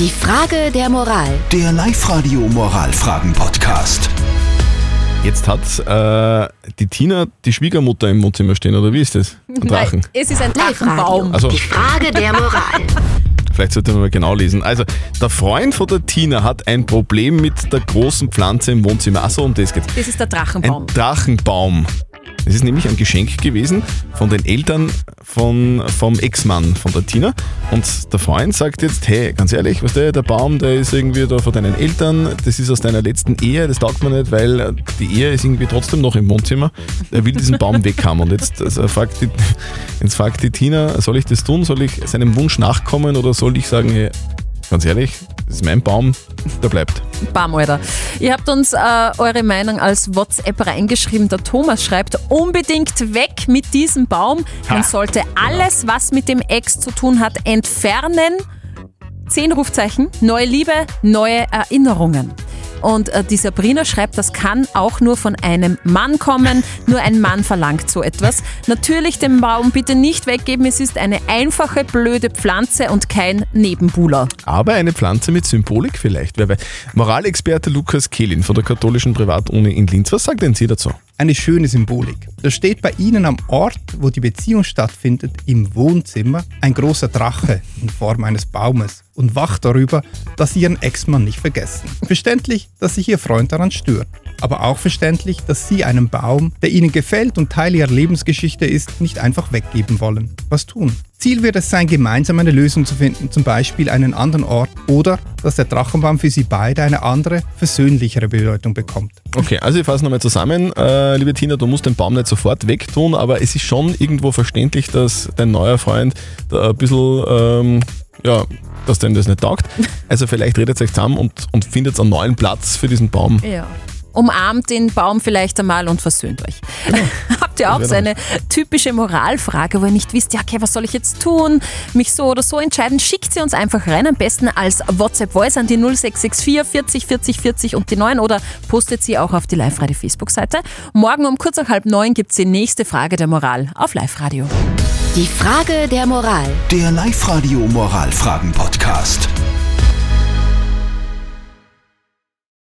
Die Frage der Moral. Der Live-Radio Moralfragen-Podcast. Jetzt hat äh, die Tina die Schwiegermutter im Wohnzimmer stehen, oder wie ist das? Ein Drachen. Nein, es ist ein. Drachenbaum. Also, Die Frage der Moral. vielleicht sollte man mal genau lesen. Also, der Freund von der Tina hat ein Problem mit der großen Pflanze im Wohnzimmer. Achso, um das geht's. Das ist der Ein Drachenbaum. Das ist nämlich ein Geschenk gewesen von den Eltern von, vom Ex-Mann von der Tina. Und der Freund sagt jetzt, hey, ganz ehrlich, was der, der Baum, der ist irgendwie da von deinen Eltern, das ist aus deiner letzten Ehe, das taugt mir nicht, weil die Ehe ist irgendwie trotzdem noch im Wohnzimmer. Er will diesen Baum weghaben. Und jetzt, also fragt die, jetzt fragt die Tina, soll ich das tun? Soll ich seinem Wunsch nachkommen oder soll ich sagen, hey, ganz ehrlich, das ist mein Baum, der bleibt. Bam, Alter. Ihr habt uns äh, eure Meinung als WhatsApp reingeschrieben. Der Thomas schreibt, unbedingt weg mit diesem Baum. Man sollte alles, was mit dem Ex zu tun hat, entfernen. Zehn Rufzeichen, neue Liebe, neue Erinnerungen. Und äh, die Sabrina schreibt, das kann auch nur von einem Mann kommen. Nur ein Mann verlangt so etwas. Natürlich den Baum bitte nicht weggeben. Es ist eine einfache, blöde Pflanze und kein Nebenbuhler. Aber eine Pflanze mit Symbolik vielleicht. Moralexperte Lukas Kehlin von der katholischen Privatuni in Linz. Was sagt denn Sie dazu? Eine schöne Symbolik. Da steht bei Ihnen am Ort, wo die Beziehung stattfindet, im Wohnzimmer, ein großer Drache in Form eines Baumes und wacht darüber, dass Sie Ihren Ex-Mann nicht vergessen. Verständlich, dass sich Ihr Freund daran stört. Aber auch verständlich, dass Sie einen Baum, der Ihnen gefällt und Teil Ihrer Lebensgeschichte ist, nicht einfach weggeben wollen. Was tun? Ziel wird es sein, gemeinsam eine Lösung zu finden, zum Beispiel einen anderen Ort oder dass der Drachenbaum für Sie beide eine andere, versöhnlichere Bedeutung bekommt. Okay, also ich fasse nochmal zusammen. Äh, liebe Tina, du musst den Baum nicht sofort wegtun, aber es ist schon irgendwo verständlich, dass dein neuer Freund da ein bisschen, ähm, ja, dass dem das nicht taugt. Also vielleicht redet euch zusammen und, und findet einen neuen Platz für diesen Baum. Ja. Umarmt den Baum vielleicht einmal und versöhnt euch. Habt ihr auch so eine typische Moralfrage, wo ihr nicht wisst, ja, okay, was soll ich jetzt tun? Mich so oder so entscheiden? Schickt sie uns einfach rein, am besten als WhatsApp-Voice an die 0664 40 40 40 und die 9 oder postet sie auch auf die Live-Radio-Facebook-Seite. Morgen um kurz nach halb neun gibt es die nächste Frage der Moral auf Live-Radio. Die Frage der Moral. Der Live-Radio Moralfragen-Podcast.